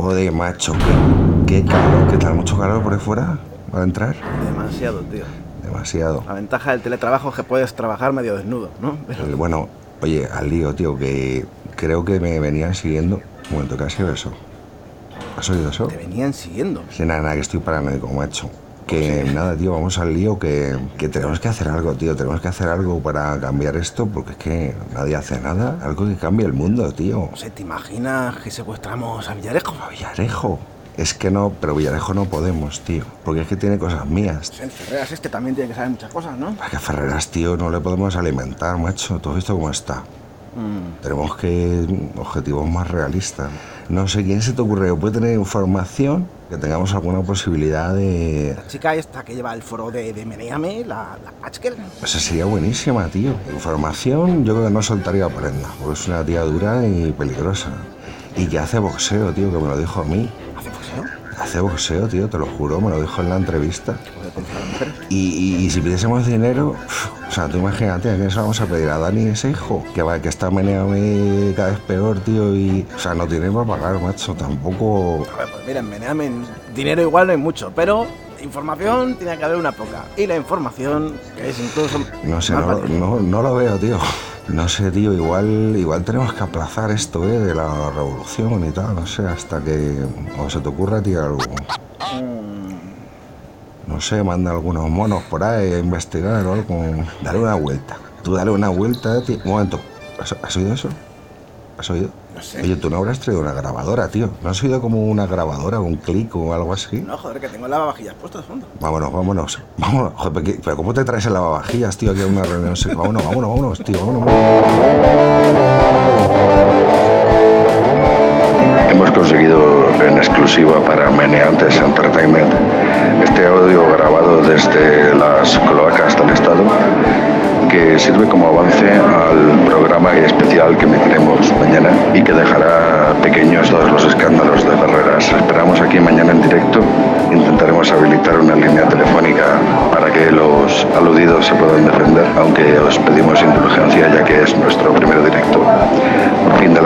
Joder, macho, qué, calor, qué tal, mucho calor por ahí fuera para entrar. Demasiado, tío. Demasiado. La ventaja del teletrabajo es que puedes trabajar medio desnudo, ¿no? Pero Bueno, oye, al lío, tío, que creo que me venían siguiendo. Un momento, ¿qué ha sido eso? ¿Has oído eso? te venían siguiendo. Sí, nada, nada, que estoy paranoico, macho. Que nada, tío, vamos al lío, que, que tenemos que hacer algo, tío. Tenemos que hacer algo para cambiar esto, porque es que nadie hace nada. Algo que cambie el mundo, tío. No sé, ¿te imaginas que secuestramos a Villarejo? A Villarejo. Es que no, pero Villarejo no podemos, tío. Porque es que tiene cosas mías. El Ferreras este también tiene que saber muchas cosas, ¿no? A que Ferreras, tío, no le podemos alimentar, macho. ¿Tú has visto cómo está? Mm, Tenemos que objetivos más realistas. No sé, ¿quién se te ocurre? ¿Puede tener información? Que tengamos alguna posibilidad de... La chica esta que lleva el foro de, de Meneame, la, la Patchker. Esa sería buenísima, tío. Información, yo creo que no soltaría prenda, porque es una tía dura y peligrosa. Y que hace boxeo, tío, que me lo dijo a mí. ¿Hace boxeo? Hace boxeo, tío, te lo juro, me lo dijo en la entrevista. Puede. Y, y- y si pidiésemos dinero, sea, tú imagínate, ¿a quién se vamos a pedir? ¿A Dani ese hijo? Que va, que está meneame cada vez peor, tío, y... O sea, no tiene para pagar, macho, tampoco... A ver, pues mira, en Meneame en dinero igual no hay mucho, pero información tiene que haber una poca. Y la información que es incluso No sé, no, no lo veo, tío. No sé, tío, igual, igual tenemos que aplazar esto, ¿eh? De la revolución y tal, no sé, hasta que... O se te ocurra, tío, algo. No sé, manda algunos monos por ahí a investigar o algo. Dale una vuelta. Tú dale una vuelta, tío. Un momento. ¿Has, has oído eso? ¿Has oído? No sé. Oye, tú no habrás traído una grabadora, tío. ¿No has oído como una grabadora, un clic o algo así? No, joder, que tengo el lavavajillas puesto de fondo. Vámonos, vámonos. Vámonos. Joder, pero, ¿cómo te traes el lavavajillas, tío, aquí a una reunión? Vámonos, vámonos, vámonos, tío, vámonos. Hemos conseguido en exclusiva para Meneantes Entertainment mañana y que dejará pequeños todos los escándalos de Ferreras. Esperamos aquí mañana en directo. Intentaremos habilitar una línea telefónica para que los aludidos se puedan defender, aunque os pedimos indulgencia ya que es nuestro primer directo. Fin de